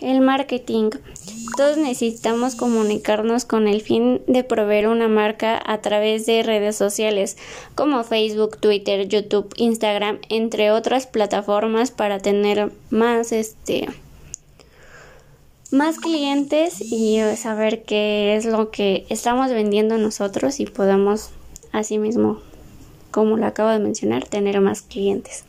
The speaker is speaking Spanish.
El marketing. Todos necesitamos comunicarnos con el fin de proveer una marca a través de redes sociales como Facebook, Twitter, YouTube, Instagram, entre otras plataformas para tener más este más clientes y eh, saber qué es lo que estamos vendiendo nosotros y podemos asimismo, como lo acabo de mencionar, tener más clientes.